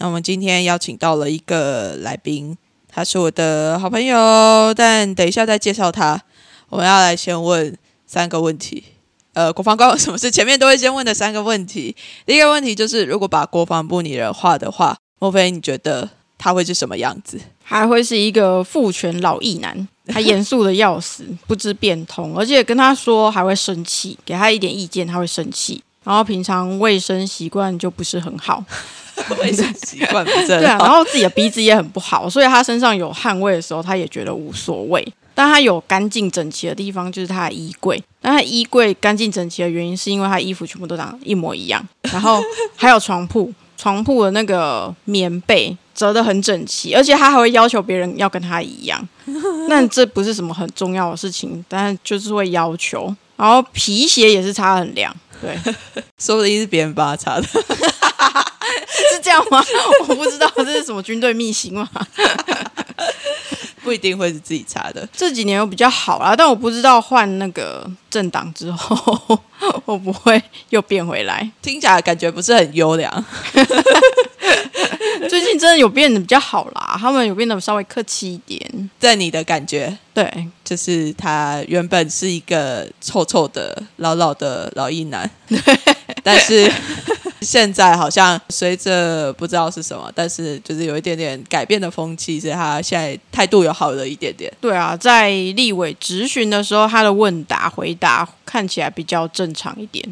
那我们今天邀请到了一个来宾，他是我的好朋友，但等一下再介绍他。我们要来先问三个问题。呃，国防官有 什么事？前面都会先问的三个问题。第一个问题就是，如果把国防部拟人化的话，莫非你觉得他会是什么样子？还会是一个父权老艺男，他严肃的要死，不知变通，而且跟他说还会生气，给他一点意见他会生气。然后平常卫生习惯就不是很好，卫生习惯不正对啊，然后自己的鼻子也很不好，所以他身上有汗味的时候，他也觉得无所谓。但他有干净整齐的地方，就是他的衣柜。那他衣柜干净整齐的原因，是因为他衣服全部都长一模一样。然后还有床铺，床铺的那个棉被折得很整齐，而且他还会要求别人要跟他一样。那这不是什么很重要的事情，但就是会要求。然后皮鞋也是擦很凉。对，说不定是别人帮他擦的，是这样吗？我不知道这是什么军队秘辛吗，不一定会是自己查的。这几年又比较好啦，但我不知道换那个政党之后 会不会又变回来，听起来感觉不是很优良。最近真的有变得比较好啦，他们有变得稍微客气一点。在你的感觉，对，就是他原本是一个臭臭的、老老的老一男，但是。现在好像随着不知道是什么，但是就是有一点点改变的风气，所以他现在态度有好了一点点。对啊，在立委质询的时候，他的问答回答看起来比较正常一点。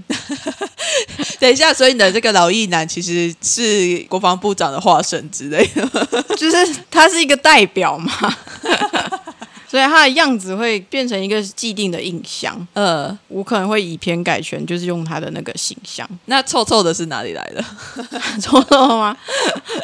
等一下，所以你的这个老役男其实是国防部长的化身之类的，就是他是一个代表嘛。所以他的样子会变成一个既定的印象。呃，我可能会以偏概全，就是用他的那个形象。那臭臭的是哪里来的？臭臭吗？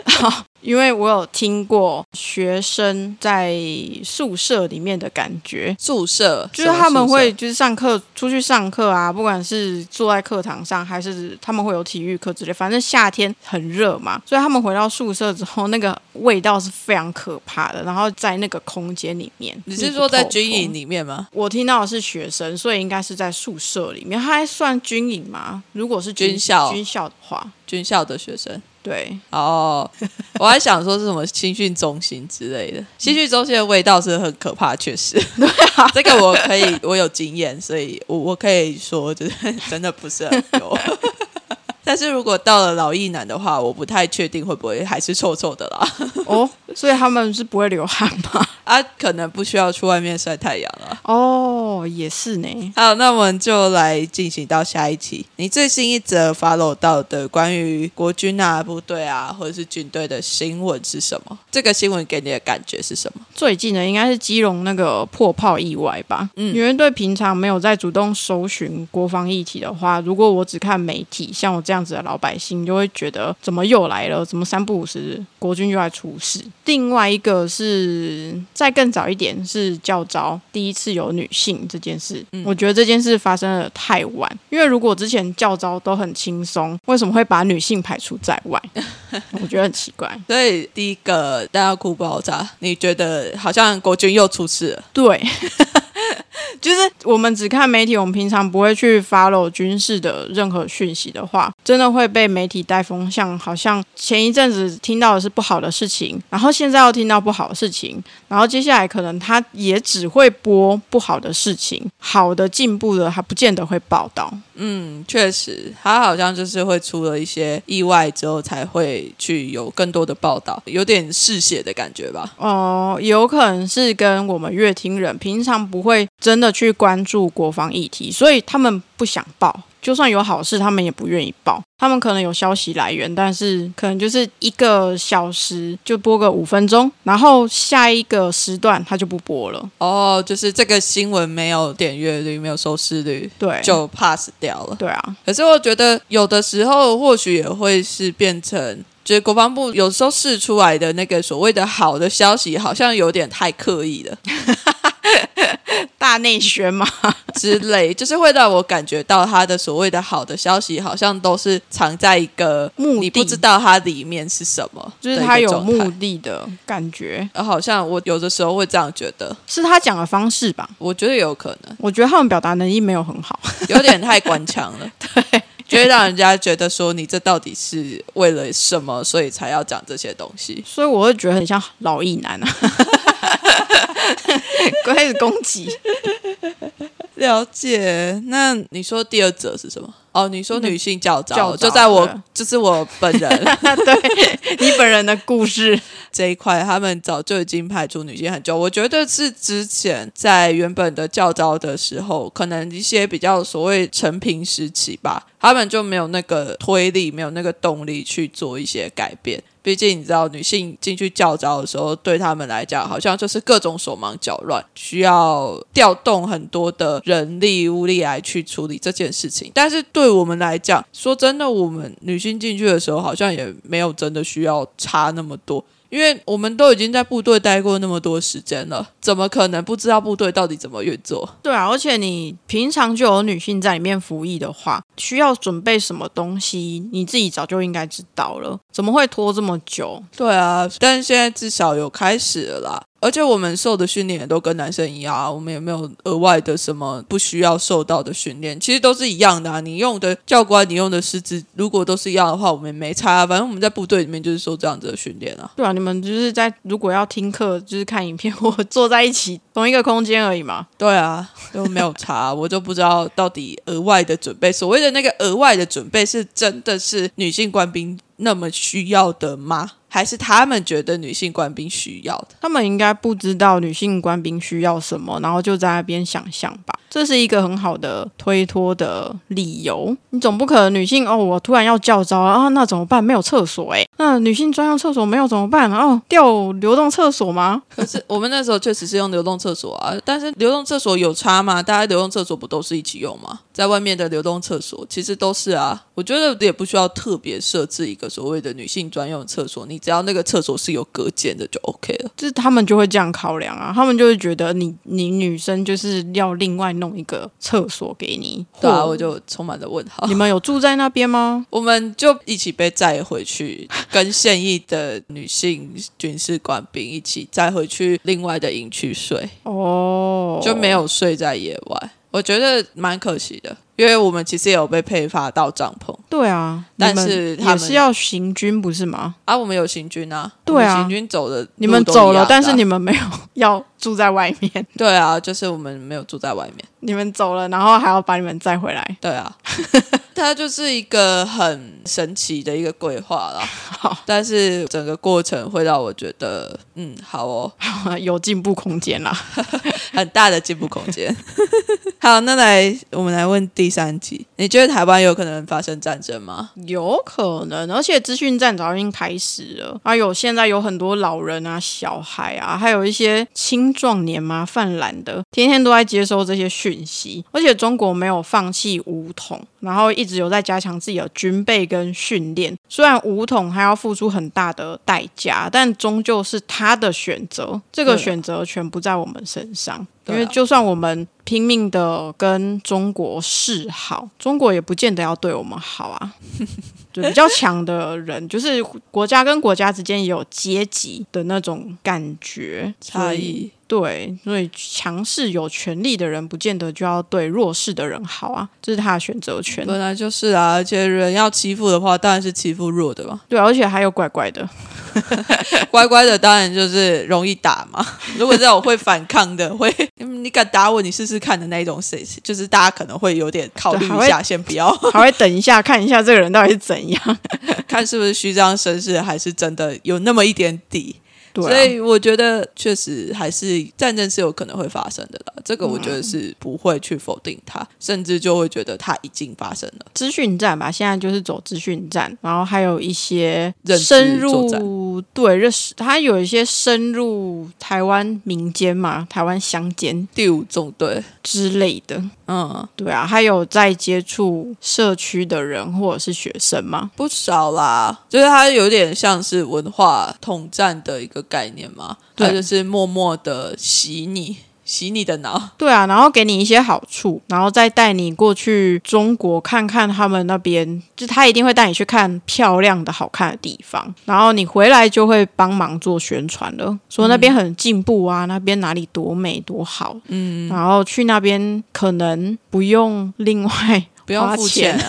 好。因为我有听过学生在宿舍里面的感觉，宿舍就是他们会就是上课出去上课啊，不管是坐在课堂上，还是他们会有体育课之类，反正夏天很热嘛，所以他们回到宿舍之后，那个味道是非常可怕的。然后在那个空间里面，你是说在军营里面吗？我听到的是学生，所以应该是在宿舍里面。他还算军营吗？如果是军校军校的话，军校的学生。对哦，我还想说是什么新训中心之类的，新训中心的味道是很可怕，确实。对啊，这个我可以，我有经验，所以我我可以说，就是真的不是很多。但是如果到了老艺男的话，我不太确定会不会还是臭臭的啦。哦，所以他们是不会流汗吗？啊，可能不需要去外面晒太阳了。哦，也是呢。好，那我们就来进行到下一题。你最新一则 follow 到的关于国军啊、部队啊，或者是军队的新闻是什么？这个新闻给你的感觉是什么？最近的应该是基隆那个破炮意外吧？嗯，因为对平常没有在主动搜寻国防议题的话，如果我只看媒体，像我这样。这样子的老百姓就会觉得怎么又来了？怎么三不五时国军又来出事？另外一个是再更早一点是教招第一次有女性这件事，我觉得这件事发生的太晚。因为如果之前教招都很轻松，为什么会把女性排除在外？我觉得很奇怪。所以第一个大家哭爆炸，你觉得好像国军又出事了？对。就是我们只看媒体，我们平常不会去 follow 军事的任何讯息的话，真的会被媒体带风向，好像前一阵子听到的是不好的事情，然后现在又听到不好的事情，然后接下来可能他也只会播不好的事情，好的进步的他不见得会报道。嗯，确实，他好像就是会出了一些意外之后才会去有更多的报道，有点嗜血的感觉吧？哦，有可能是跟我们乐听人平常不会真的去关注国防议题，所以他们不想报。就算有好事，他们也不愿意报。他们可能有消息来源，但是可能就是一个小时就播个五分钟，然后下一个时段他就不播了。哦，就是这个新闻没有点阅率，没有收视率，对，就 pass 掉了。对啊，可是我觉得有的时候或许也会是变成，就是国防部有时候试出来的那个所谓的好的消息，好像有点太刻意了。大内宣嘛 之类，就是会让我感觉到他的所谓的好的消息，好像都是藏在一个目的，你不知道它里面是什么，就是他有目的的感觉。好像我有的时候会这样觉得，是他讲的方式吧？我觉得有可能。我觉得他们表达能力没有很好，有点太官腔了，对，就会让人家觉得说你这到底是为了什么，所以才要讲这些东西。所以我会觉得很像老艺男啊。开始攻击，了解。那你说第二者是什么？哦，你说女性教招，就在我，就是我本人，对你本人的故事 这一块，他们早就已经排除女性很久。我觉得是之前在原本的教招的时候，可能一些比较所谓成平时期吧，他们就没有那个推力，没有那个动力去做一些改变。毕竟你知道，女性进去教招的时候，对他们来讲，好像就是各种手忙脚乱，需要调动很多的人力物力来去处理这件事情。但是对我们来讲，说真的，我们女性进去的时候，好像也没有真的需要差那么多。因为我们都已经在部队待过那么多时间了，怎么可能不知道部队到底怎么运作？对啊，而且你平常就有女性在里面服役的话，需要准备什么东西，你自己早就应该知道了，怎么会拖这么久？对啊，但是现在至少有开始了啦。而且我们受的训练也都跟男生一样啊，我们也没有额外的什么不需要受到的训练，其实都是一样的啊。你用的教官，你用的师资，如果都是一样的话，我们也没差。反正我们在部队里面就是受这样子的训练啊。对啊，你们就是在如果要听课，就是看影片或坐在一起同一个空间而已嘛。对啊，都没有差，我就不知道到底额外的准备，所谓的那个额外的准备，是真的是女性官兵那么需要的吗？还是他们觉得女性官兵需要的，他们应该不知道女性官兵需要什么，然后就在那边想象吧。这是一个很好的推脱的理由。你总不可能女性哦，我突然要叫招啊，那怎么办？没有厕所哎，那女性专用厕所没有怎么办？哦，调流动厕所吗？可是我们那时候确实是用流动厕所啊，但是流动厕所有差吗？大家流动厕所不都是一起用吗？在外面的流动厕所其实都是啊，我觉得也不需要特别设置一个所谓的女性专用厕所，你只要那个厕所是有隔间的就 OK 了。就是他们就会这样考量啊，他们就会觉得你你女生就是要另外弄一个厕所给你。对啊，我就充满了问号。你们有住在那边吗？我们就一起被载回去，跟现役的女性军事官兵一起载回去另外的营区睡。哦，就没有睡在野外。我觉得蛮可惜的，因为我们其实也有被配发到帐篷。对啊，但是也是要行军不是吗？啊，我们有行军啊。对啊，行军走的，你们走了，但是你们没有要住在外面。对啊，就是我们没有住在外面。你们走了，然后还要把你们载回来。对啊，它就是一个很神奇的一个规划啦。好，但是整个过程会让我觉得，嗯，好哦，有进步空间啦，很大的进步空间。好，那来我们来问第三集，你觉得台湾有可能发生战争吗？有可能，而且资讯战早已经开始了。还有现在有很多老人啊、小孩啊，还有一些青壮年嘛、泛滥的，天天都在接收这些讯息。而且中国没有放弃武统，然后一直有在加强自己的军备跟训练。虽然武统还要付出很大的代价，但终究是他的选择，这个选择权不在我们身上。因为就算我们拼命的跟中国示好，中国也不见得要对我们好啊。就比较强的人，就是国家跟国家之间也有阶级的那种感觉差异。对，所以强势有权力的人，不见得就要对弱势的人好啊，这是他的选择权。本来就是啊，而且人要欺负的话，当然是欺负弱的嘛。对，而且还有乖乖的，乖乖的当然就是容易打嘛。如果这种会反抗的，会你敢打我，你试试看的那一种，谁就是大家可能会有点考虑一下，先不要，还会等一下看一下这个人到底是怎样，看是不是虚张声势，还是真的有那么一点底。所以我觉得确实还是战争是有可能会发生的啦，这个我觉得是不会去否定它，甚至就会觉得它已经发生了。资讯战吧，现在就是走资讯战，然后还有一些深入对认识，它有一些深入台湾民间嘛，台湾乡间第五纵队。之类的。嗯，对啊，还有在接触社区的人或者是学生吗？不少啦，就是它有点像是文化统战的一个概念嘛，它就是默默的洗你。洗你的脑，对啊，然后给你一些好处，然后再带你过去中国看看他们那边，就他一定会带你去看漂亮的好看的地方，然后你回来就会帮忙做宣传了，说那边很进步啊，那边哪里多美多好，嗯，然后去那边可能不用另外不用付钱啊。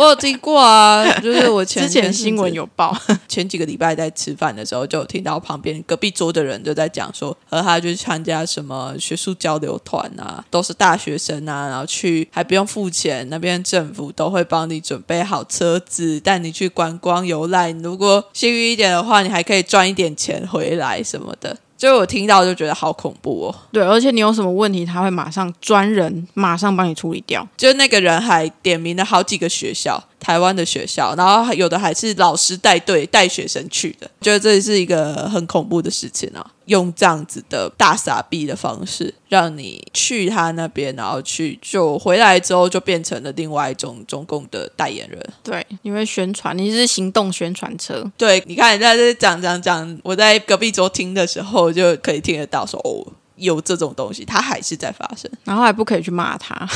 我有听过啊，就是我 之前新闻有报，前几个礼拜在吃饭的时候，就听到旁边隔壁桌的人就在讲说，和他去参加什么学术交流团啊，都是大学生啊，然后去还不用付钱，那边政府都会帮你准备好车子，带你去观光游览，如果幸运一点的话，你还可以赚一点钱回来什么的。就我听到就觉得好恐怖哦，对，而且你有什么问题，他会马上专人马上帮你处理掉。就那个人还点名了好几个学校。台湾的学校，然后有的还是老师带队带学生去的，觉得这是一个很恐怖的事情啊！用这样子的大傻逼的方式，让你去他那边，然后去就回来之后就变成了另外一种中共的代言人。对，因为宣传，你是行动宣传车。对，你看在这讲讲讲，我在隔壁桌听的时候就可以听得到说哦。有这种东西，它还是在发生，然后还不可以去骂他，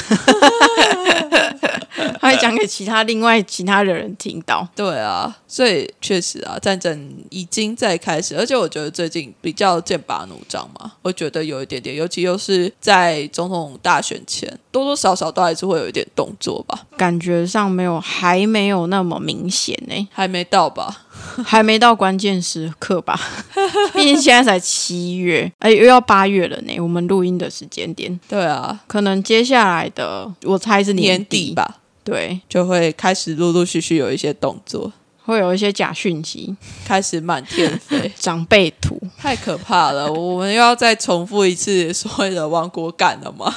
他会讲给其他另外其他的人听到。对啊，所以确实啊，战争已经在开始，而且我觉得最近比较剑拔弩张嘛，我觉得有一点点，尤其又是在总统大选前，多多少少都还是会有一点动作吧，感觉上没有，还没有那么明显呢，还没到吧。还没到关键时刻吧，毕竟现在才七月，哎，又要八月了呢。我们录音的时间点，对啊，可能接下来的，我猜是年底。吧，对，就会开始陆陆续续有一些动作，会有一些假讯息。开始满天飞，长辈图，太可怕了。我们又要再重复一次所谓的亡国感了吗？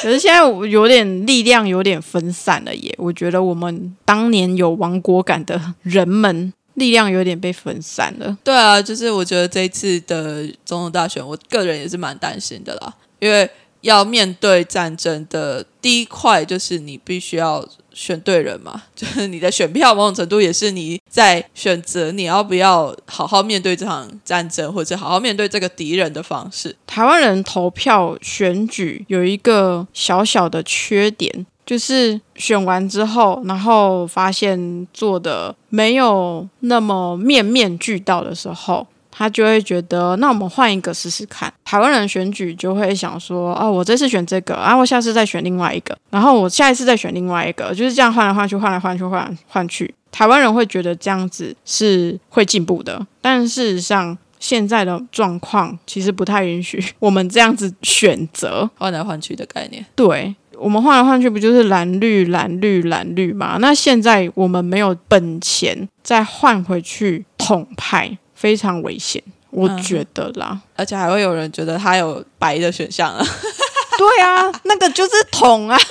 可是现在我有点力量有点分散了耶，我觉得我们当年有亡国感的人们力量有点被分散了。对啊，就是我觉得这一次的总统大选，我个人也是蛮担心的啦，因为要面对战争的第一块就是你必须要。选对人嘛，就是你的选票某种程度也是你在选择你要不要好好面对这场战争，或者好好面对这个敌人的方式。台湾人投票选举有一个小小的缺点，就是选完之后，然后发现做的没有那么面面俱到的时候。他就会觉得，那我们换一个试试看。台湾人选举就会想说，哦，我这次选这个，然后我下次再选另外一个，然后我下一次再选另外一个，就是这样换来换去，换来换去，换来换去。台湾人会觉得这样子是会进步的，但事实上现在的状况其实不太允许我们这样子选择换来换去的概念。对我们换来换去不就是蓝绿蓝绿蓝绿吗？那现在我们没有本钱再换回去统派。非常危险，我觉得啦，而且还会有人觉得他有白的选项啊。对啊，那个就是桶啊，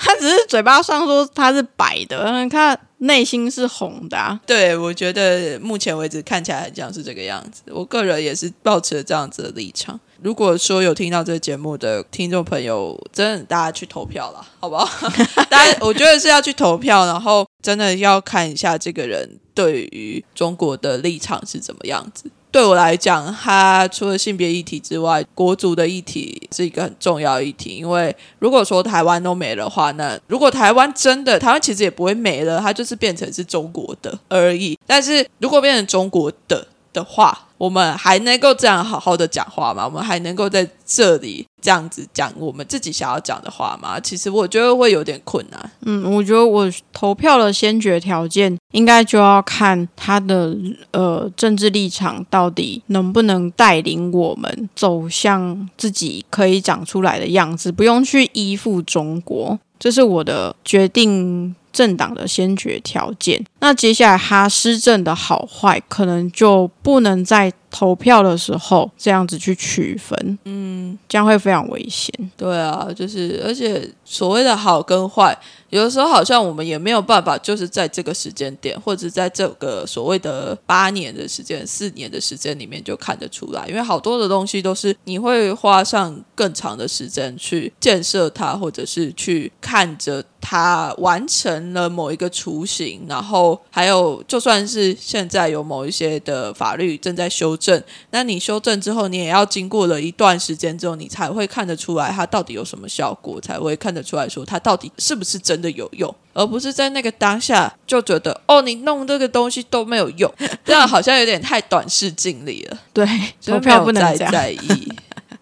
他只是嘴巴上说他是白的，他内心是红的。啊对，我觉得目前为止看起来像是这个样子。我个人也是保持了这样子的立场。如果说有听到这个节目的听众朋友，真的大家去投票了，好不好？大家我觉得是要去投票，然后真的要看一下这个人对于中国的立场是怎么样子。对我来讲，它除了性别议题之外，国族的议题是一个很重要议题。因为如果说台湾都没的话，那如果台湾真的台湾其实也不会没了，它就是变成是中国的而已。但是如果变成中国的的话，我们还能够这样好好的讲话吗？我们还能够在这里这样子讲我们自己想要讲的话吗？其实我觉得会有点困难。嗯，我觉得我投票的先决条件应该就要看他的呃政治立场到底能不能带领我们走向自己可以长出来的样子，不用去依附中国。这是我的决定。政党的先决条件，那接下来哈施政的好坏，可能就不能在投票的时候这样子去区分，嗯，这样会非常危险。对啊，就是而且所谓的好跟坏。有的时候好像我们也没有办法，就是在这个时间点，或者在这个所谓的八年的时间、四年的时间里面就看得出来，因为好多的东西都是你会花上更长的时间去建设它，或者是去看着它完成了某一个雏形，然后还有就算是现在有某一些的法律正在修正，那你修正之后，你也要经过了一段时间之后，你才会看得出来它到底有什么效果，才会看得出来说它到底是不是真。的有用，而不是在那个当下就觉得哦，你弄这个东西都没有用，这样好像有点太短视尽力了。对，投票不能再在意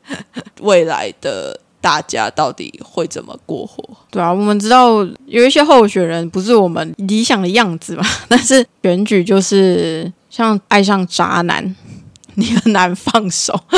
未来的大家到底会怎么过活。对啊，我们知道有一些候选人不是我们理想的样子嘛，但是选举就是像爱上渣男，你很难放手。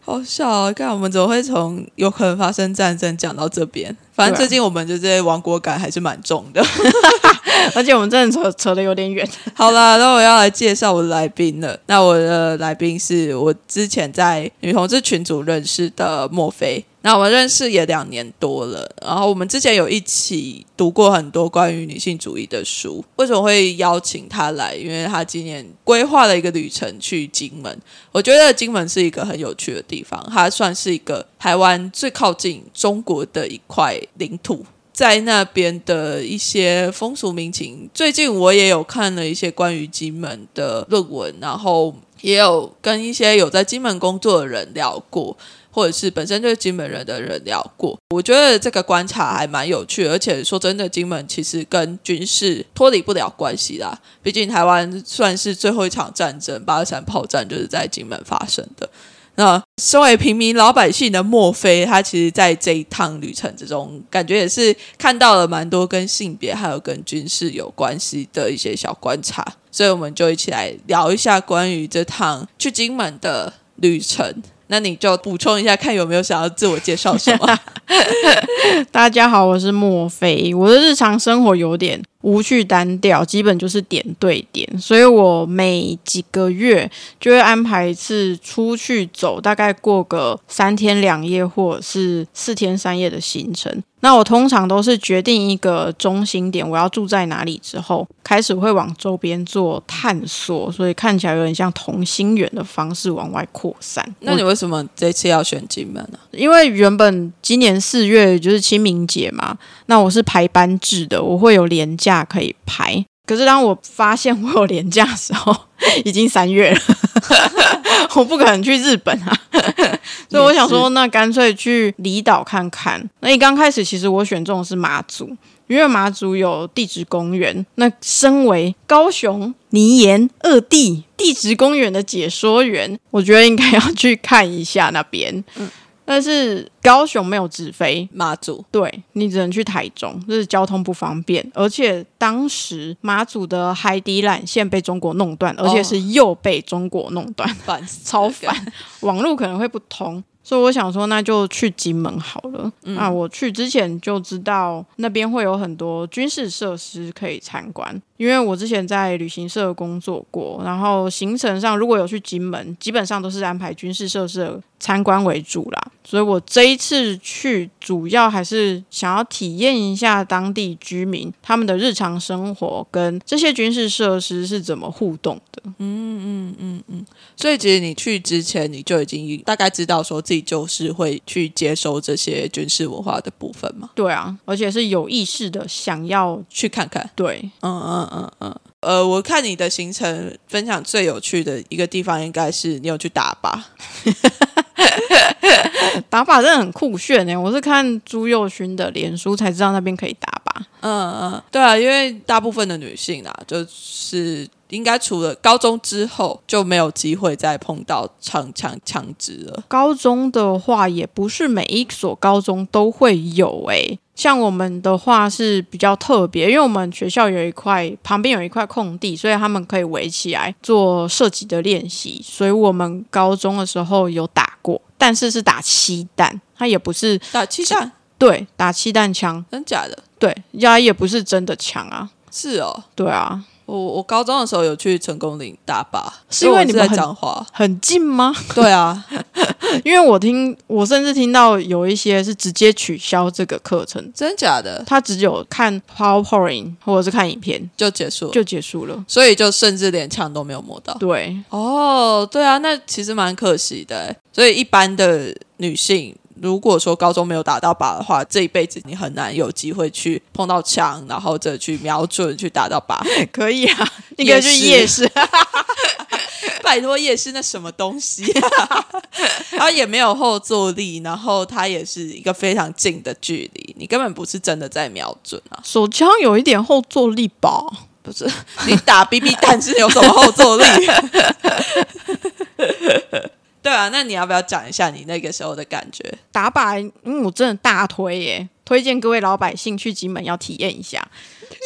好笑啊！看我们怎么会从有可能发生战争讲到这边？反正最近我们的这些亡国感还是蛮重的 而且我们真的扯扯的有点远。好了，那我要来介绍我的来宾了。那我的来宾是我之前在女同志群组认识的莫菲。那我们认识也两年多了，然后我们之前有一起读过很多关于女性主义的书。为什么会邀请他来？因为他今年规划了一个旅程去金门。我觉得金门是一个很有趣的地方，它算是一个台湾最靠近中国的一块领土，在那边的一些风俗民情。最近我也有看了一些关于金门的论文，然后也有跟一些有在金门工作的人聊过。或者是本身就是金门人的人聊过，我觉得这个观察还蛮有趣，而且说真的，金门其实跟军事脱离不了关系啦。毕竟台湾算是最后一场战争，八二三炮战就是在金门发生的。那身为平民老百姓的莫非，他其实在这一趟旅程之中，感觉也是看到了蛮多跟性别还有跟军事有关系的一些小观察，所以我们就一起来聊一下关于这趟去金门的旅程。那你就补充一下，看有没有想要自我介绍什么？大家好，我是莫菲。我的日常生活有点无趣单调，基本就是点对点，所以我每几个月就会安排一次出去走，大概过个三天两夜或者是四天三夜的行程。那我通常都是决定一个中心点，我要住在哪里之后，开始会往周边做探索，所以看起来有点像同心圆的方式往外扩散。那你为什么这次要选金门呢？因为原本今年四月就是清明节嘛，那我是排班制的，我会有年假可以排。可是当我发现我有年假的时候，已经三月了，我不可能去日本啊。所以我想说，那干脆去离岛看看。那一刚开始，其实我选中的是马祖，因为马祖有地质公园。那身为高雄泥岩二地地质公园的解说员，我觉得应该要去看一下那边。嗯。但是高雄没有直飞。马祖，对你只能去台中，就是交通不方便。而且当时马祖的海底缆线被中国弄断，而且是又被中国弄断，烦超烦，网络可能会不通。所以我想说，那就去金门好了。那我去之前就知道那边会有很多军事设施可以参观，因为我之前在旅行社工作过。然后行程上如果有去金门，基本上都是安排军事设施的参观为主啦。所以我这一次去，主要还是想要体验一下当地居民他们的日常生活跟这些军事设施是怎么互动的。嗯嗯嗯嗯。所以其实你去之前，你就已经大概知道说自己。就是会去接收这些军事文化的部分嘛？对啊，而且是有意识的想要去看看。对，嗯嗯嗯嗯。呃，我看你的行程分享最有趣的一个地方，应该是你有去打靶。打靶真的很酷炫呢！我是看朱佑勋的脸书才知道那边可以打靶。嗯嗯，对啊，因为大部分的女性啊，就是应该除了高中之后就没有机会再碰到长枪枪支了。高中的话，也不是每一所高中都会有诶。像我们的话是比较特别，因为我们学校有一块旁边有一块空地，所以他们可以围起来做射击的练习。所以我们高中的时候有打过，但是是打气弹，它也不是打气弹，对，打气弹枪，真假的？对，压也不是真的枪啊。是哦，对啊。我我高中的时候有去成功岭大坝，是因为你们在讲话很近吗？对啊，因为我听我甚至听到有一些是直接取消这个课程，真假的？他只有看 PowerPoint 或者是看影片就结束，就结束了，所以就甚至连枪都没有摸到。对，哦，对啊，那其实蛮可惜的。所以一般的女性。如果说高中没有打到靶的话，这一辈子你很难有机会去碰到枪，然后再去瞄准去打到靶。可以啊，你可以去夜市，拜托夜市那什么东西？然后也没有后坐力，然后它也是一个非常近的距离，你根本不是真的在瞄准啊。手枪有一点后坐力吧？不是，你打 BB 弹是有什么后坐力？对啊，那你要不要讲一下你那个时候的感觉？打靶，因为我真的大推耶，推荐各位老百姓去金门要体验一下。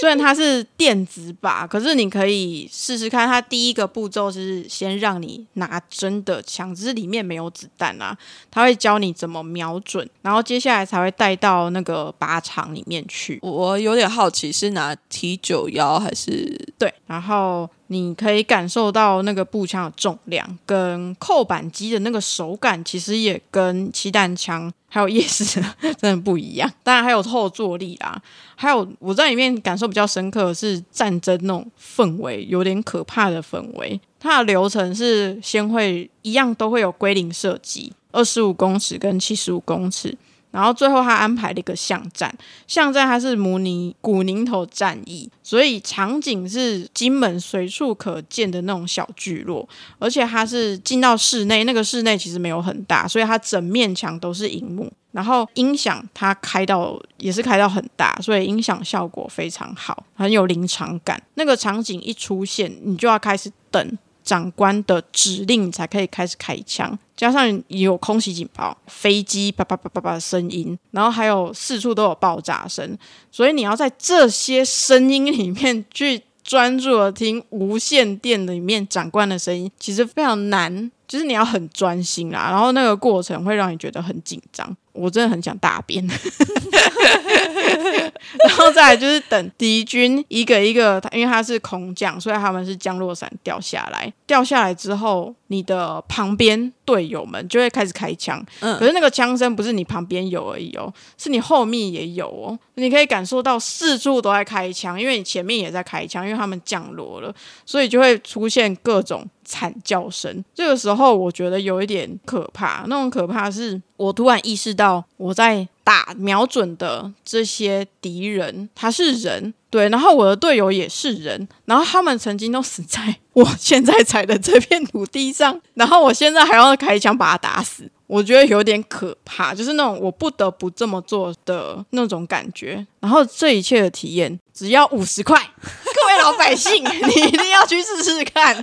虽然它是电子靶，可是你可以试试看。它第一个步骤是先让你拿真的枪，只是里面没有子弹啊。他会教你怎么瞄准，然后接下来才会带到那个靶场里面去。我有点好奇，是拿 T 九幺还是对？然后你可以感受到那个步枪的重量跟扣扳机的那个手感，其实也跟气弹枪。还有夜市真的不一样，当然还有后坐力啦，还有我在里面感受比较深刻的是战争那种氛围，有点可怕的氛围。它的流程是先会一样都会有归零射击，二十五公尺跟七十五公尺。然后最后他安排了一个巷战，巷战它是模拟古宁头战役，所以场景是金门随处可见的那种小聚落，而且它是进到室内，那个室内其实没有很大，所以它整面墙都是荧幕，然后音响它开到也是开到很大，所以音响效果非常好，很有临场感。那个场景一出现，你就要开始等。长官的指令才可以开始开枪，加上有空袭警报、飞机叭叭叭叭叭的声音，然后还有四处都有爆炸声，所以你要在这些声音里面去专注的听无线电里面长官的声音，其实非常难，就是你要很专心啦，然后那个过程会让你觉得很紧张。我真的很想大便，然后再来就是等敌军一个一个，因为他是空降，所以他们是降落伞掉下来，掉下来之后，你的旁边队友们就会开始开枪。嗯，可是那个枪声不是你旁边有而已哦，是你后面也有哦，你可以感受到四处都在开枪，因为你前面也在开枪，因为他们降落了，所以就会出现各种。惨叫声，这个时候我觉得有一点可怕。那种可怕是我突然意识到我在打瞄准的这些敌人，他是人，对，然后我的队友也是人，然后他们曾经都死在我现在踩的这片土地上，然后我现在还要开枪把他打死。我觉得有点可怕，就是那种我不得不这么做的那种感觉。然后这一切的体验只要五十块，各位老百姓，你一定要去试试看。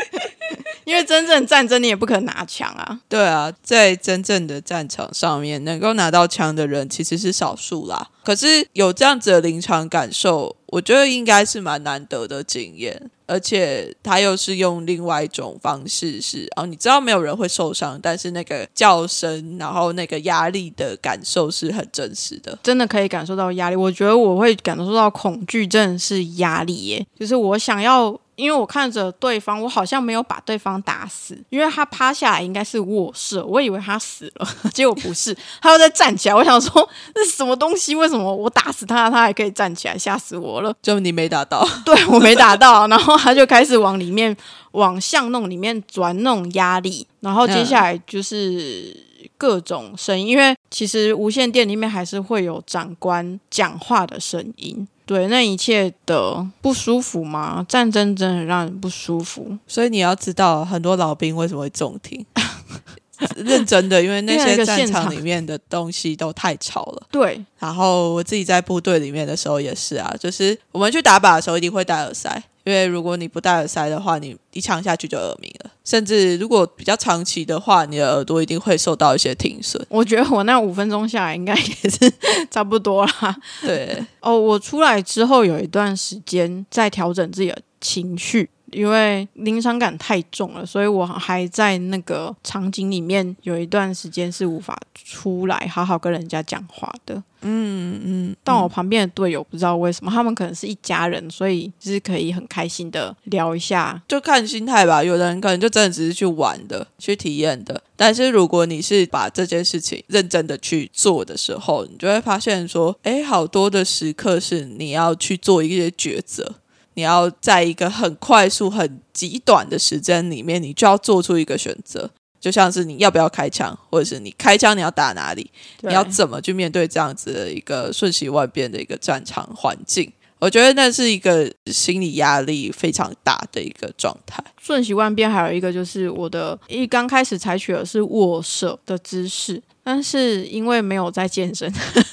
因为真正战争你也不可能拿枪啊。对啊，在真正的战场上面，能够拿到枪的人其实是少数啦。可是有这样子的临场感受。我觉得应该是蛮难得的经验，而且他又是用另外一种方式，是哦，你知道没有人会受伤，但是那个叫声，然后那个压力的感受是很真实的，真的可以感受到压力。我觉得我会感受到恐惧，症是压力耶，就是我想要。因为我看着对方，我好像没有把对方打死，因为他趴下来应该是卧射，我以为他死了，结果不是，他又在站起来。我想说，那是什么东西？为什么我打死他，他还可以站起来？吓死我了！就你没打到，对我没打到，然后他就开始往里面、往巷弄里面钻，那种压力。然后接下来就是各种声音，因为其实无线电里面还是会有长官讲话的声音。对，那一切的不舒服嘛，战争真的让人不舒服。所以你要知道，很多老兵为什么会中听。认真的，因为那些战场里面的东西都太吵了。对，然后我自己在部队里面的时候也是啊，就是我们去打靶的时候一定会戴耳塞，因为如果你不戴耳塞的话，你一枪下去就耳鸣了。甚至如果比较长期的话，你的耳朵一定会受到一些听损。我觉得我那五分钟下来应该也是差不多啦。对，哦，我出来之后有一段时间在调整自己的情绪。因为临场感太重了，所以我还在那个场景里面有一段时间是无法出来好好跟人家讲话的。嗯嗯。但我旁边的队友不知道为什么，他们可能是一家人，所以就是可以很开心的聊一下，就看心态吧。有的人可能就真的只是去玩的、去体验的。但是如果你是把这件事情认真的去做的时候，你就会发现说，哎，好多的时刻是你要去做一些抉择。你要在一个很快速、很极短的时间里面，你就要做出一个选择，就像是你要不要开枪，或者是你开枪你要打哪里，你要怎么去面对这样子的一个瞬息万变的一个战场环境？我觉得那是一个心理压力非常大的一个状态。瞬息万变，还有一个就是我的一刚开始采取的是卧射的姿势，但是因为没有在健身。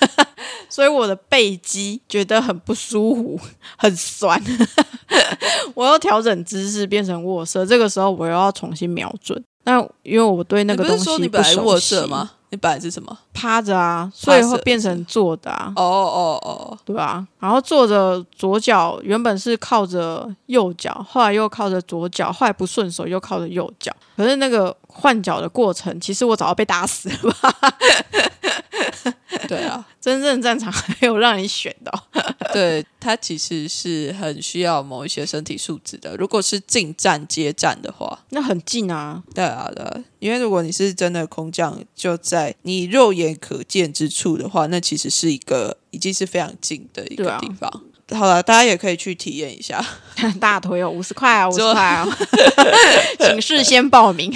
所以我的背肌觉得很不舒服，很酸。我要调整姿势变成卧射，这个时候我又要重新瞄准。那因为我对那个东西不熟悉吗？你本来是什么？趴着啊，所以会变成坐的啊。哦哦哦，对啊。然后坐着，左脚原本是靠着右脚，后来又靠着左脚，后来不顺手又靠着右脚。可是那个换脚的过程，其实我早要被打死了吧？对啊，真正战场还有让你选的，对他其实是很需要某一些身体素质的。如果是近战接战的话，那很近啊。对啊，对，因为如果你是真的空降，就在你肉眼可见之处的话，那其实是一个已经是非常近的一个地方。好了，大家也可以去体验一下。大腿有五十块啊，五十块啊，请事先报名。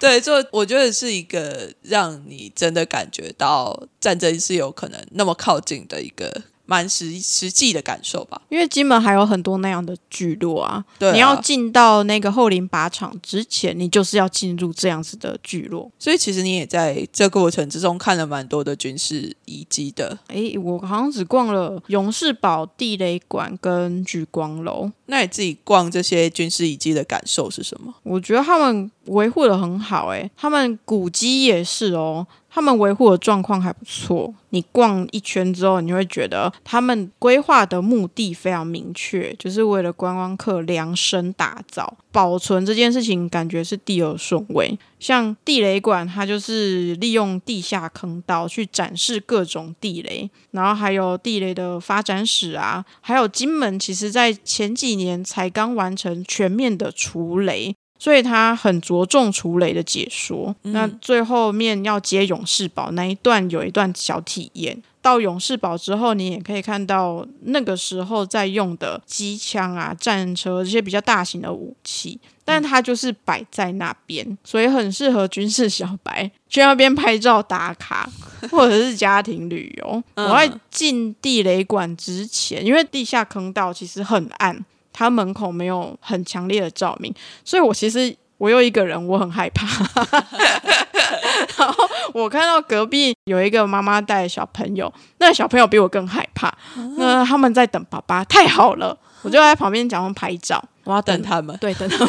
对，就我觉得是一个让你真的感觉到战争是有可能那么靠近的一个。蛮实实际的感受吧，因为金门还有很多那样的聚落啊。对，你要进到那个后林靶场之前，你就是要进入这样子的聚落。所以其实你也在这个过程之中看了蛮多的军事遗迹的。哎，我好像只逛了勇士堡、地雷馆跟聚光楼。那你自己逛这些军事遗迹的感受是什么？我觉得他们维护的很好，哎，他们古迹也是哦。他们维护的状况还不错。你逛一圈之后，你会觉得他们规划的目的非常明确，就是为了观光客量身打造。保存这件事情，感觉是第二顺位。像地雷馆，它就是利用地下坑道去展示各种地雷，然后还有地雷的发展史啊，还有金门，其实在前几年才刚完成全面的除雷。所以他很着重除雷的解说。那最后面要接勇士堡那一段，有一段小体验。到勇士堡之后，你也可以看到那个时候在用的机枪啊、战车这些比较大型的武器，但它就是摆在那边，所以很适合军事小白去那边拍照打卡，或者是家庭旅游。我在进地雷馆之前，因为地下坑道其实很暗。他门口没有很强烈的照明，所以我其实我又一个人，我很害怕。然后我看到隔壁有一个妈妈带小朋友，那小朋友比我更害怕。那他们在等爸爸，太好了，我就在旁边假装拍照，我要等他们，对，等他们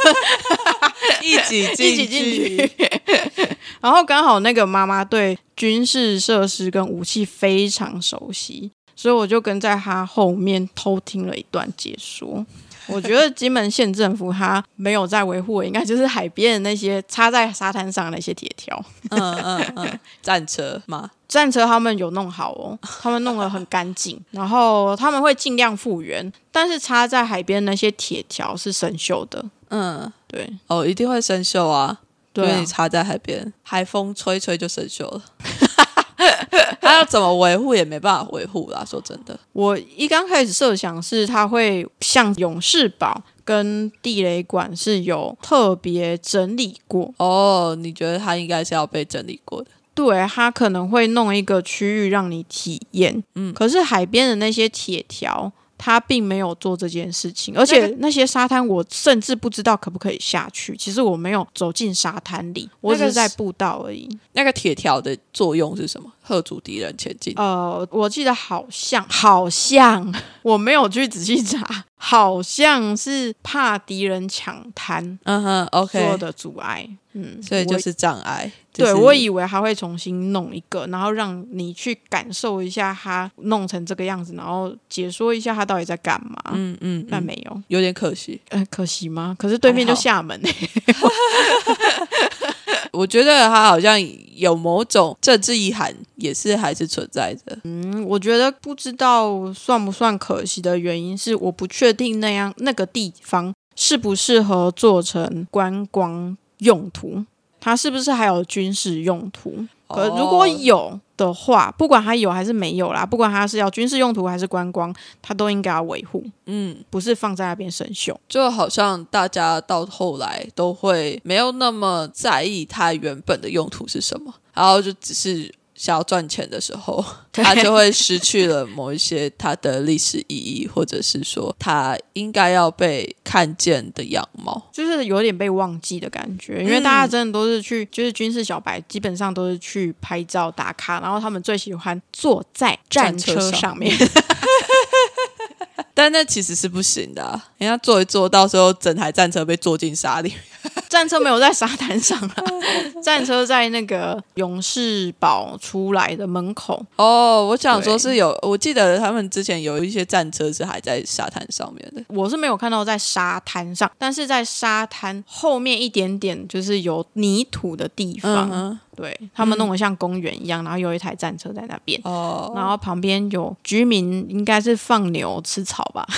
一起一起进去。然后刚好那个妈妈对军事设施跟武器非常熟悉，所以我就跟在她后面偷听了一段解说。我觉得金门县政府他没有在维护，应该就是海边的那些插在沙滩上的那些铁条。嗯嗯嗯，战车吗？战车他们有弄好哦，他们弄得很干净，然后他们会尽量复原，但是插在海边那些铁条是生锈的。嗯，对，哦，一定会生锈啊，因为你插在海边，海风吹吹就生锈了。他要怎么维护也没办法维护啦。说真的，我一刚开始设想是他会像勇士堡跟地雷馆是有特别整理过哦。你觉得他应该是要被整理过的？对，它可能会弄一个区域让你体验。嗯，可是海边的那些铁条。他并没有做这件事情，而且那些沙滩我甚至不知道可不可以下去。其实我没有走进沙滩里，我只是在步道而已。那个铁条的作用是什么？吓阻敌人前进？呃，我记得好像好像我没有去仔细查，好像是怕敌人抢滩。嗯哼，OK，的阻碍。嗯，所以就是障碍。对，我以为他会重新弄一个，然后让你去感受一下他弄成这个样子，然后解说一下他到底在干嘛。嗯嗯，但没有，有点可惜。呃，可惜吗？可是对面就厦门。我觉得它好像有某种政治意涵，也是还是存在的。嗯，我觉得不知道算不算可惜的原因是，我不确定那样那个地方适不适合做成观光。用途，它是不是还有军事用途？可如果有的话，不管它有还是没有啦，不管它是要军事用途还是观光，它都应该要维护。嗯，不是放在那边生锈。就好像大家到后来都会没有那么在意它原本的用途是什么，然后就只是。想要赚钱的时候，他就会失去了某一些他的历史意义，或者是说他应该要被看见的样貌，就是有点被忘记的感觉。因为大家真的都是去，就是军事小白，基本上都是去拍照打卡，然后他们最喜欢坐在战车上面。但那其实是不行的，人家坐一坐，到时候整台战车被坐进沙里。战车没有在沙滩上啊，战车在那个勇士堡出来的门口。哦，我想说是有，我记得他们之前有一些战车是还在沙滩上面的。我是没有看到在沙滩上，但是在沙滩后面一点点就是有泥土的地方。对他们弄得像公园一样，然后有一台战车在那边，然后旁边有居民，应该是放牛吃草吧。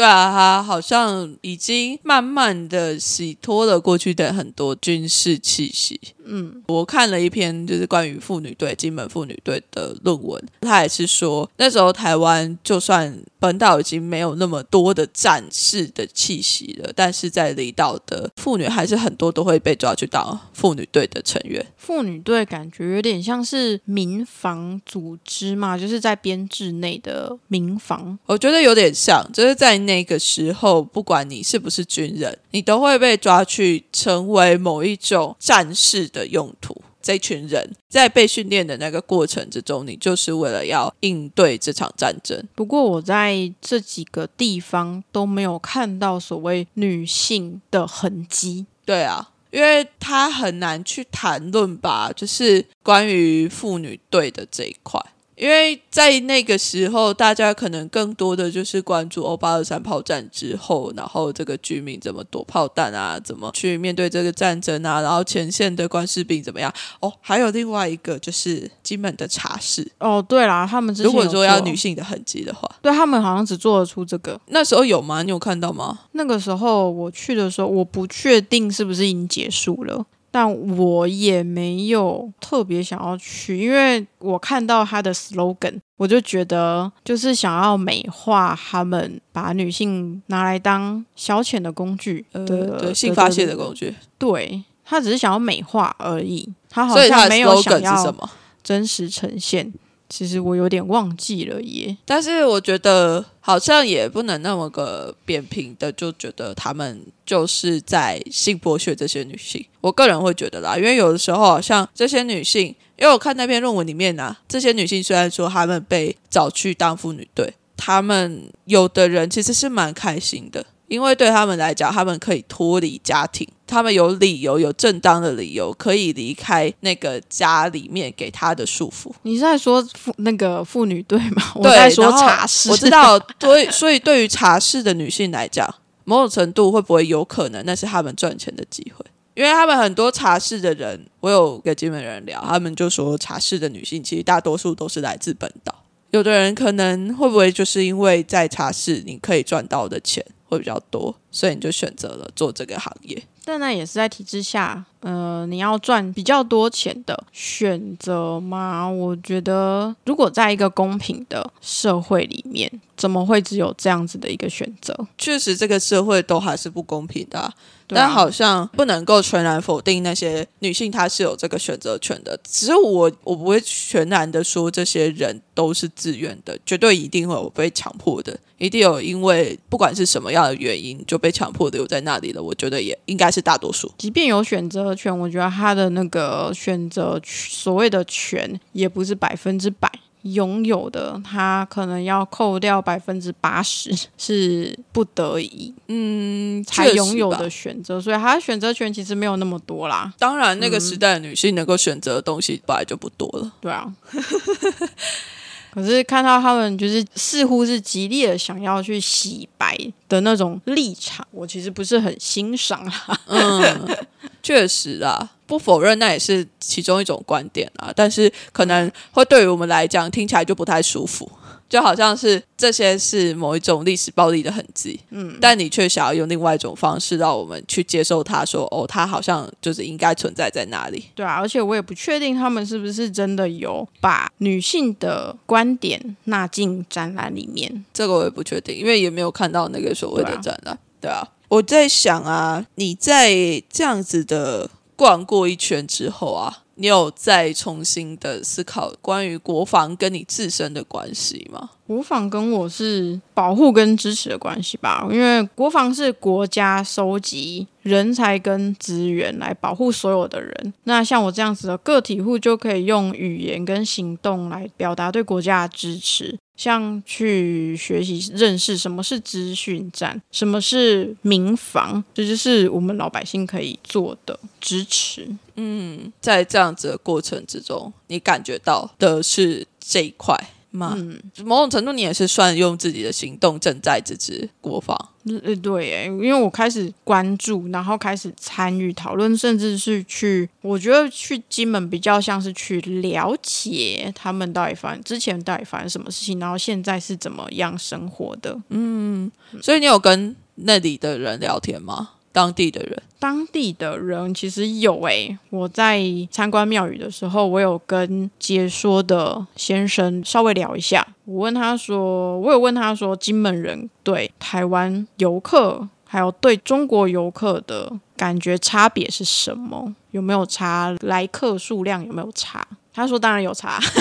对啊，他好像已经慢慢的洗脱了过去的很多军事气息。嗯，我看了一篇就是关于妇女队金门妇女队的论文，他也是说那时候台湾就算本岛已经没有那么多的战士的气息了，但是在离岛的妇女还是很多都会被抓去当妇女队的成员。妇女队感觉有点像是民防组织嘛，就是在编制内的民防。我觉得有点像，就是在那个时候，不管你是不是军人，你都会被抓去成为某一种战士的。用途，这群人在被训练的那个过程之中，你就是为了要应对这场战争。不过，我在这几个地方都没有看到所谓女性的痕迹。对啊，因为他很难去谈论吧，就是关于妇女队的这一块。因为在那个时候，大家可能更多的就是关注欧巴二三炮战之后，然后这个居民怎么躲炮弹啊，怎么去面对这个战争啊，然后前线的官士兵怎么样？哦，还有另外一个就是金门的茶室。哦，对啦，他们如果说要女性的痕迹的话，对他们好像只做得出这个。那时候有吗？你有看到吗？那个时候我去的时候，我不确定是不是已经结束了。但我也没有特别想要去，因为我看到他的 slogan，我就觉得就是想要美化他们，把女性拿来当消遣的工具，对性发泄的工具。对他只是想要美化而已，他好像没有想要真实呈现。其实我有点忘记了耶，但是我觉得好像也不能那么个扁平的，就觉得他们就是在性剥削这些女性。我个人会觉得啦，因为有的时候好像这些女性，因为我看那篇论文里面呢，这些女性虽然说她们被找去当妇女队，她们有的人其实是蛮开心的。因为对他们来讲，他们可以脱离家庭，他们有理由、有正当的理由可以离开那个家里面给他的束缚。你是在说妇那个妇女队吗？我在说茶室。我知道，所以 所以对于茶室的女性来讲，某种程度会不会有可能那是他们赚钱的机会？因为他们很多茶室的人，我有跟金门人聊，他们就说茶室的女性其实大多数都是来自本岛。有的人可能会不会就是因为在茶室你可以赚到的钱？会比较多，所以你就选择了做这个行业。现在也是在体制下，呃，你要赚比较多钱的选择吗？我觉得，如果在一个公平的社会里面，怎么会只有这样子的一个选择？确实，这个社会都还是不公平的。但好像不能够全然否定那些女性，她是有这个选择权的。只是我，我不会全然的说这些人都是自愿的，绝对一定会有被强迫的，一定有因为不管是什么样的原因就被强迫留在那里了。我觉得也应该是大多数。即便有选择权，我觉得他的那个选择所谓的权，也不是百分之百。拥有的，他可能要扣掉百分之八十，是不得已，嗯，才拥有的选择，所以他选择权其实没有那么多啦。当然，那个时代的女性能够选择的东西本来就不多了。对啊，可是看到他们就是似乎是极力的想要去洗白的那种立场，我其实不是很欣赏啊。嗯，确实啊。不否认，那也是其中一种观点啊。但是可能会对于我们来讲，听起来就不太舒服，就好像是这些是某一种历史暴力的痕迹。嗯，但你却想要用另外一种方式让我们去接受它，说哦，它好像就是应该存在在那里。对啊，而且我也不确定他们是不是真的有把女性的观点纳进展览里面。这个我也不确定，因为也没有看到那个所谓的展览。对啊，我在想啊，你在这样子的。逛过一圈之后啊，你有再重新的思考关于国防跟你自身的关系吗？国防跟我是保护跟支持的关系吧，因为国防是国家收集人才跟资源来保护所有的人。那像我这样子的个体户，就可以用语言跟行动来表达对国家的支持。像去学习认识什么是资讯站，什么是民防，这就是我们老百姓可以做的支持。嗯，在这样子的过程之中，你感觉到的是这一块。嗯，某种程度你也是算用自己的行动正在支持国防。呃，对，哎，因为我开始关注，然后开始参与讨论，甚至是去，我觉得去金门比较像是去了解他们到底发生之前到底发生什么事情，然后现在是怎么样生活的。嗯，所以你有跟那里的人聊天吗？当地的人，当地的人其实有诶。我在参观庙宇的时候，我有跟解说的先生稍微聊一下。我问他说，我有问他说，金门人对台湾游客还有对中国游客的感觉差别是什么？有没有差？来客数量有没有差？他说，当然有差。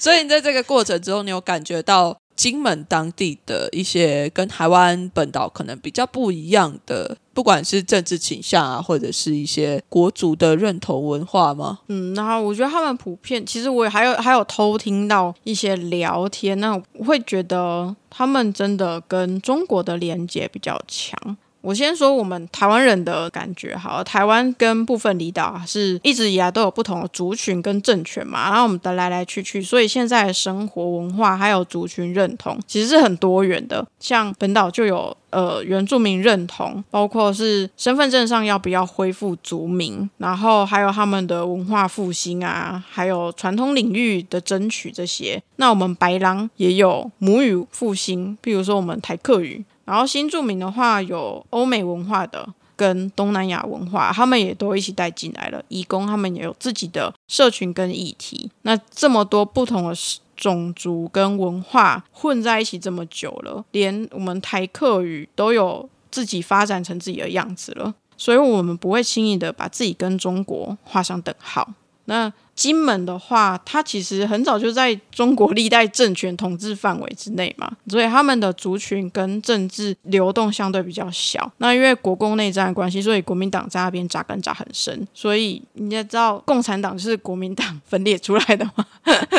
所以你在这个过程之中，你有感觉到？金门当地的一些跟台湾本岛可能比较不一样的，不管是政治倾向啊，或者是一些国族的认同文化吗？嗯，然后我觉得他们普遍，其实我还有还有偷听到一些聊天，那我会觉得他们真的跟中国的连接比较强。我先说我们台湾人的感觉，好，台湾跟部分离岛是一直以来都有不同的族群跟政权嘛，然后我们的来来去去，所以现在生活文化还有族群认同其实是很多元的。像本岛就有呃原住民认同，包括是身份证上要不要恢复族名，然后还有他们的文化复兴啊，还有传统领域的争取这些。那我们白狼也有母语复兴，比如说我们台客语。然后新住民的话，有欧美文化的跟东南亚文化，他们也都一起带进来了。义工他们也有自己的社群跟议题。那这么多不同的种族跟文化混在一起这么久了，连我们台客语都有自己发展成自己的样子了，所以我们不会轻易的把自己跟中国画上等号。那金门的话，它其实很早就在中国历代政权统治范围之内嘛，所以他们的族群跟政治流动相对比较小。那因为国共内战的关系，所以国民党在那边扎根扎很深。所以你也知道，共产党是国民党分裂出来的嘛，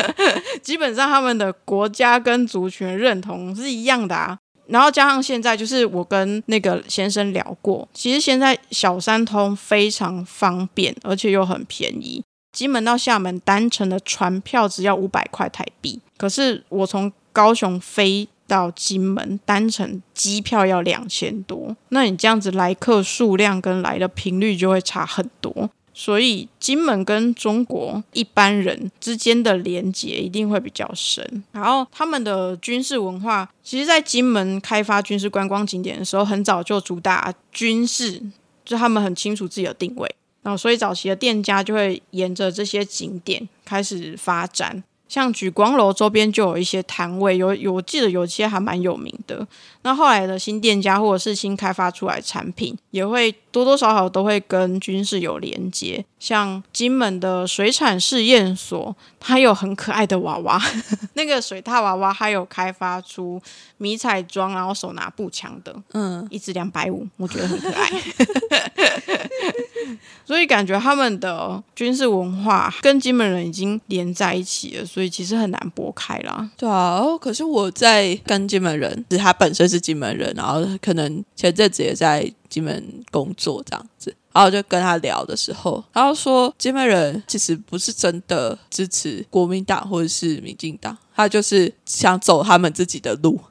基本上他们的国家跟族群认同是一样的啊。然后加上现在，就是我跟那个先生聊过，其实现在小三通非常方便，而且又很便宜。金门到厦门单程的船票只要五百块台币，可是我从高雄飞到金门单程机票要两千多，那你这样子来客数量跟来的频率就会差很多。所以金门跟中国一般人之间的连结一定会比较深。然后他们的军事文化，其实，在金门开发军事观光景点的时候，很早就主打军事，就他们很清楚自己的定位。那，所以早期的店家就会沿着这些景点开始发展。像举光楼周边就有一些摊位，有有我记得有些还蛮有名的。那后来的新店家或者是新开发出来产品，也会多多少少都会跟军事有连接。像金门的水产试验所，它有很可爱的娃娃，那个水獭娃娃，它有开发出迷彩装，然后手拿步枪的，嗯，一只两百五，我觉得很可爱。所以感觉他们的军事文化跟金门人已经连在一起了，所以其实很难拨开啦。对啊，可是我在跟金门人，是他本身是金门人，然后可能前阵子也在金门工作这样子，然后就跟他聊的时候，然后说金门人其实不是真的支持国民党或者是民进党，他就是想走他们自己的路。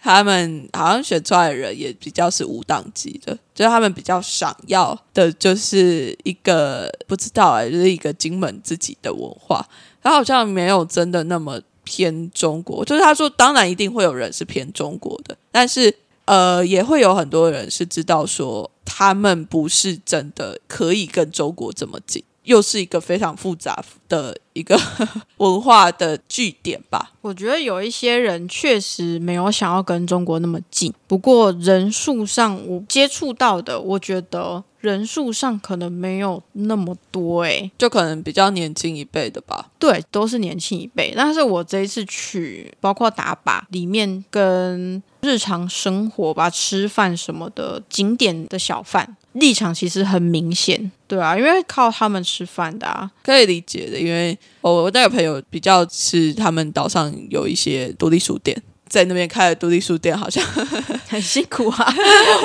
他们好像选出来的人也比较是无党籍的，就是他们比较想要的就是一个不知道哎，就是一个金门自己的文化，他好像没有真的那么偏中国。就是他说，当然一定会有人是偏中国的，但是呃，也会有很多人是知道说，他们不是真的可以跟中国这么近。又是一个非常复杂的一个 文化的据点吧。我觉得有一些人确实没有想要跟中国那么近，不过人数上我接触到的，我觉得人数上可能没有那么多，诶，就可能比较年轻一辈的吧。对，都是年轻一辈。但是我这一次去，包括打靶里面跟日常生活吧，吃饭什么的景点的小贩。立场其实很明显，对啊，因为靠他们吃饭的啊，可以理解的。因为我我那个朋友比较是他们岛上有一些独立书店，在那边开了独立书店，好像 很辛苦啊。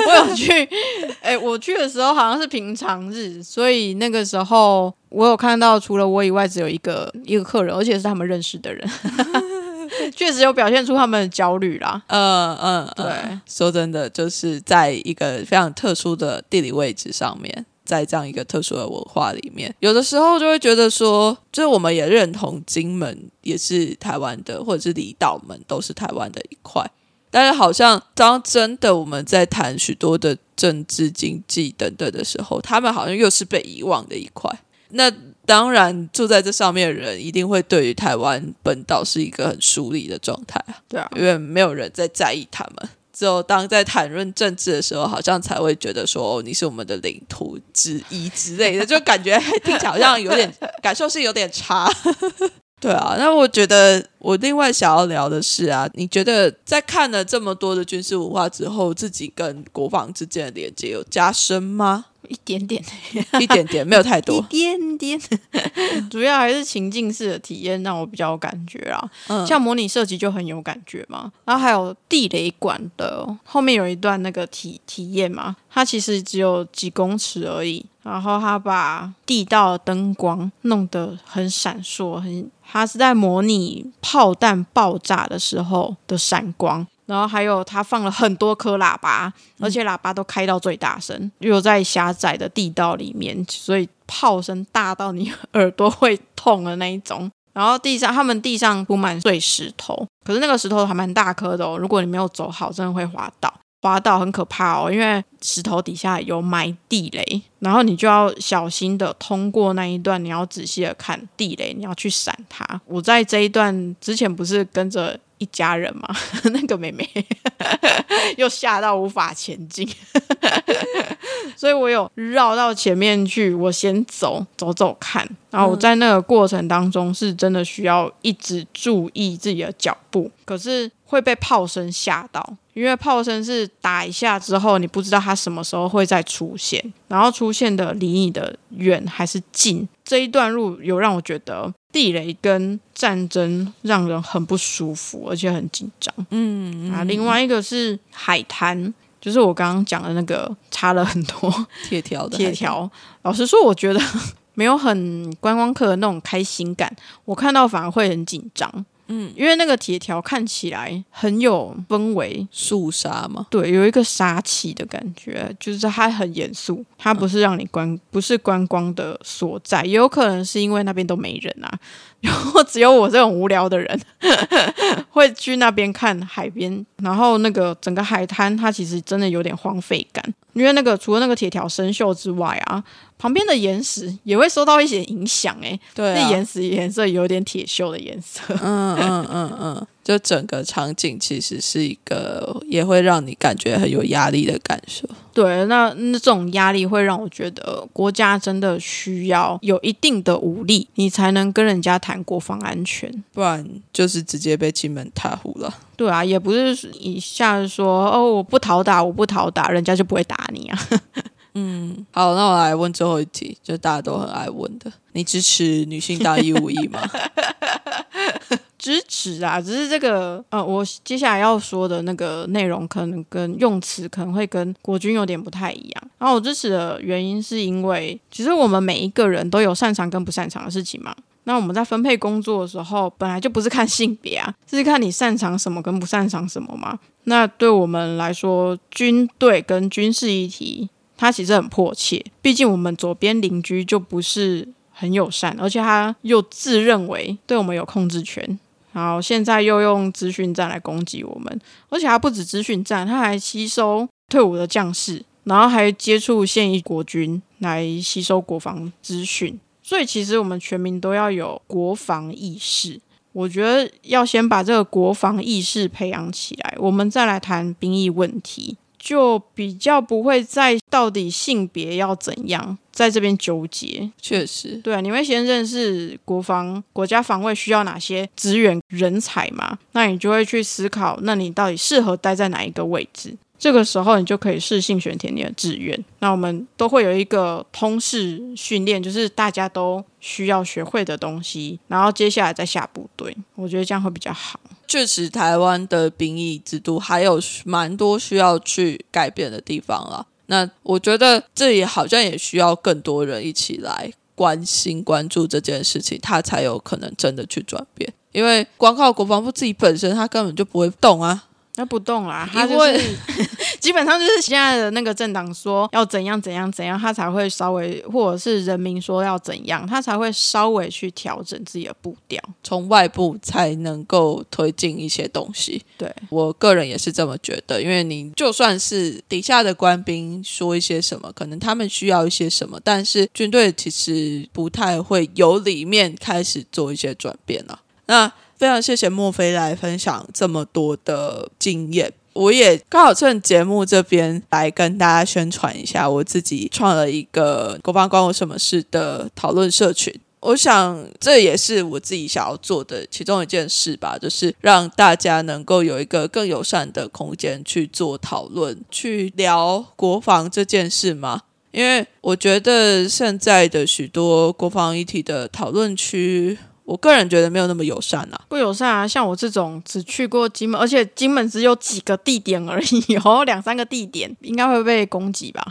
我有去，哎，我去的时候好像是平常日，所以那个时候我有看到除了我以外，只有一个一个客人，而且是他们认识的人。确实有表现出他们的焦虑啦。嗯嗯，对，说真的，就是在一个非常特殊的地理位置上面，在这样一个特殊的文化里面，有的时候就会觉得说，就是我们也认同金门也是台湾的，或者是离岛们都是台湾的一块。但是好像当真的我们在谈许多的政治、经济等等的时候，他们好像又是被遗忘的一块。那当然，住在这上面的人一定会对于台湾本岛是一个很疏离的状态啊。对啊，因为没有人在在意他们。只有当在谈论政治的时候，好像才会觉得说，哦，你是我们的领土之一之类的，就感觉听起来好像有点感受是有点差。对啊，那我觉得我另外想要聊的是啊，你觉得在看了这么多的军事文化之后，自己跟国防之间的连接有加深吗？一点点，一点点，没有太多，一点点，主要还是情境式的体验让我比较有感觉啊。嗯，像模拟射击就很有感觉嘛。然后还有地雷管的后面有一段那个体体验嘛，它其实只有几公尺而已，然后它把地道灯光弄得很闪烁，很，它是在模拟炮弹爆炸的时候的闪光。然后还有，他放了很多颗喇叭，而且喇叭都开到最大声，又在狭窄的地道里面，所以炮声大到你耳朵会痛的那一种。然后地上，他们地上铺满碎石头，可是那个石头还蛮大颗的哦，如果你没有走好，真的会滑倒，滑倒很可怕哦，因为石头底下有埋地雷，然后你就要小心的通过那一段，你要仔细的看地雷，你要去闪它。我在这一段之前不是跟着。一家人嘛，那个妹妹 又吓到无法前进，所以我有绕到前面去，我先走走走看。然后我在那个过程当中是真的需要一直注意自己的脚步，可是会被炮声吓到，因为炮声是打一下之后，你不知道它什么时候会再出现，然后出现的离你的远还是近。这一段路有让我觉得。地雷跟战争让人很不舒服，而且很紧张。嗯啊，另外一个是海滩，就是我刚刚讲的那个插了很多 铁条的铁条。老实说，我觉得没有很观光客的那种开心感。我看到反而会很紧张，嗯，因为那个铁条看起来很有氛围，肃杀嘛，对，有一个杀气的感觉，就是它很严肃，它不是让你观，不是观光的所在，也有可能是因为那边都没人啊。然后只有我这种无聊的人 会去那边看海边，然后那个整个海滩它其实真的有点荒废感，因为那个除了那个铁条生锈之外啊，旁边的岩石也会受到一些影响，哎，对，那岩石颜色有点铁锈的颜色，嗯嗯嗯嗯。就整个场景其实是一个，也会让你感觉很有压力的感受。对，那那这种压力会让我觉得国家真的需要有一定的武力，你才能跟人家谈国防安全，不然就是直接被金门踏户了。对啊，也不是一下子说哦，我不讨打，我不讨打，人家就不会打你啊。嗯，好，那我来问最后一题，就大家都很爱问的，你支持女性大义务役吗？支持啊，只是这个呃，我接下来要说的那个内容，可能跟用词可能会跟国军有点不太一样。然后我支持的原因是因为，其实我们每一个人都有擅长跟不擅长的事情嘛。那我们在分配工作的时候，本来就不是看性别啊，是看你擅长什么跟不擅长什么嘛。那对我们来说，军队跟军事议题，它其实很迫切。毕竟我们左边邻居就不是很友善，而且他又自认为对我们有控制权。然后现在又用资讯站来攻击我们，而且还不止资讯站，他还吸收退伍的将士，然后还接触现役国军来吸收国防资讯。所以其实我们全民都要有国防意识。我觉得要先把这个国防意识培养起来，我们再来谈兵役问题。就比较不会在到底性别要怎样在这边纠结，确实，对啊，你会先认识国防国家防卫需要哪些资源人才嘛？那你就会去思考，那你到底适合待在哪一个位置？这个时候，你就可以试性选填你的志愿。那我们都会有一个通识训练，就是大家都需要学会的东西，然后接下来再下部队。我觉得这样会比较好。确实，台湾的兵役制度还有蛮多需要去改变的地方了。那我觉得这也好像也需要更多人一起来关心、关注这件事情，它才有可能真的去转变。因为光靠国防部自己本身，他根本就不会动啊。那不动啦，他就是基本上就是现在的那个政党说要怎样怎样怎样，他才会稍微，或者是人民说要怎样，他才会稍微去调整自己的步调，从外部才能够推进一些东西。对我个人也是这么觉得，因为你就算是底下的官兵说一些什么，可能他们需要一些什么，但是军队其实不太会由里面开始做一些转变了。那。非常谢谢莫菲来分享这么多的经验，我也刚好趁节目这边来跟大家宣传一下，我自己创了一个“国防关我什么事”的讨论社群。我想这也是我自己想要做的其中一件事吧，就是让大家能够有一个更友善的空间去做讨论，去聊国防这件事嘛。因为我觉得现在的许多国防议题的讨论区。我个人觉得没有那么友善啊，不友善啊！像我这种只去过金门，而且金门只有几个地点而已，哦两三个地点，应该会被攻击吧？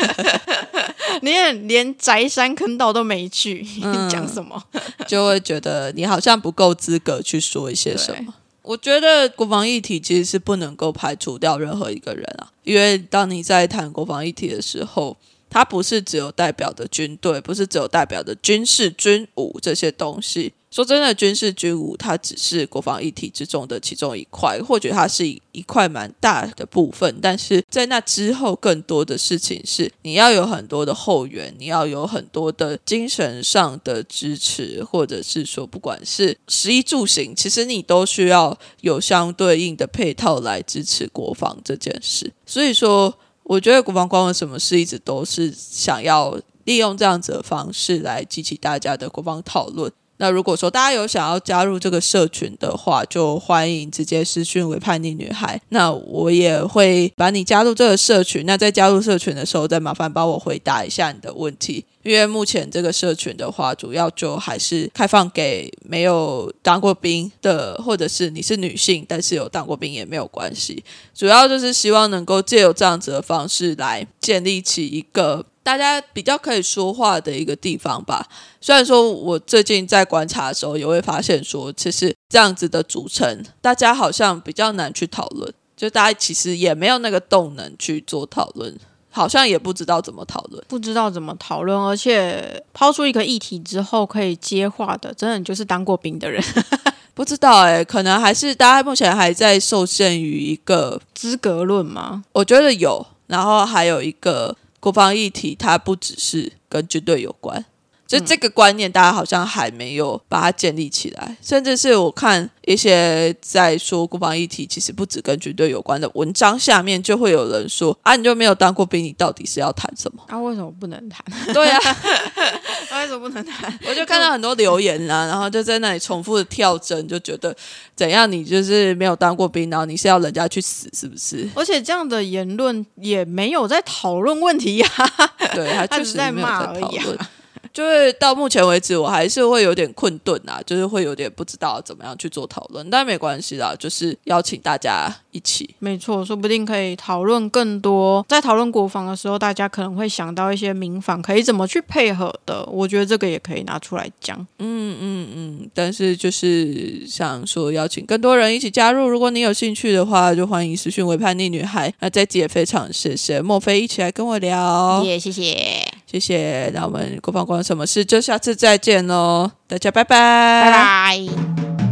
你连宅山坑道都没去，讲什么？就会觉得你好像不够资格去说一些什么。我觉得国防议题其实是不能够排除掉任何一个人啊，因为当你在谈国防议题的时候。它不是只有代表的军队，不是只有代表的军事军武这些东西。说真的，军事军武它只是国防一体之中的其中一块，或者它是一一块蛮大的部分。但是在那之后，更多的事情是你要有很多的后援，你要有很多的精神上的支持，或者是说，不管是食衣住行，其实你都需要有相对应的配套来支持国防这件事。所以说。我觉得国防官为什么事一直都是想要利用这样子的方式来激起大家的国防讨论。那如果说大家有想要加入这个社群的话，就欢迎直接私讯为叛逆女孩。那我也会把你加入这个社群。那在加入社群的时候，再麻烦帮我回答一下你的问题。因为目前这个社群的话，主要就还是开放给没有当过兵的，或者是你是女性，但是有当过兵也没有关系。主要就是希望能够借由这样子的方式来建立起一个。大家比较可以说话的一个地方吧。虽然说我最近在观察的时候，也会发现说，其实这样子的组成，大家好像比较难去讨论，就大家其实也没有那个动能去做讨论。好像也不知道怎么讨论，不知道怎么讨论，而且抛出一个议题之后可以接话的，真的就是当过兵的人。不知道哎，可能还是大家目前还在受限于一个资格论吗？我觉得有，然后还有一个国防议题，它不只是跟军队有关。就这个观念，大家好像还没有把它建立起来，甚至是我看一些在说国防议题，其实不止跟军队有关的文章，下面就会有人说：“啊，你就没有当过兵，你到底是要谈什么？”啊，为什么不能谈？对呀，为什么不能谈？我就看到很多留言啦，然后就在那里重复的跳针，就觉得怎样？你就是没有当过兵，然后你是要人家去死，是不是？而且这样的言论也没有在讨论问题呀，对他就是在骂而已。就是到目前为止，我还是会有点困顿啊，就是会有点不知道怎么样去做讨论，但没关系啦，就是邀请大家一起。没错，说不定可以讨论更多。在讨论国防的时候，大家可能会想到一些民防可以怎么去配合的，我觉得这个也可以拿出来讲。嗯嗯嗯，但是就是想说邀请更多人一起加入，如果你有兴趣的话，就欢迎私讯为叛逆女孩。那这集也非常谢谢莫非一起来跟我聊，也谢谢。谢谢，那我们国防关什么事？就下次再见喽，大家拜拜，拜拜。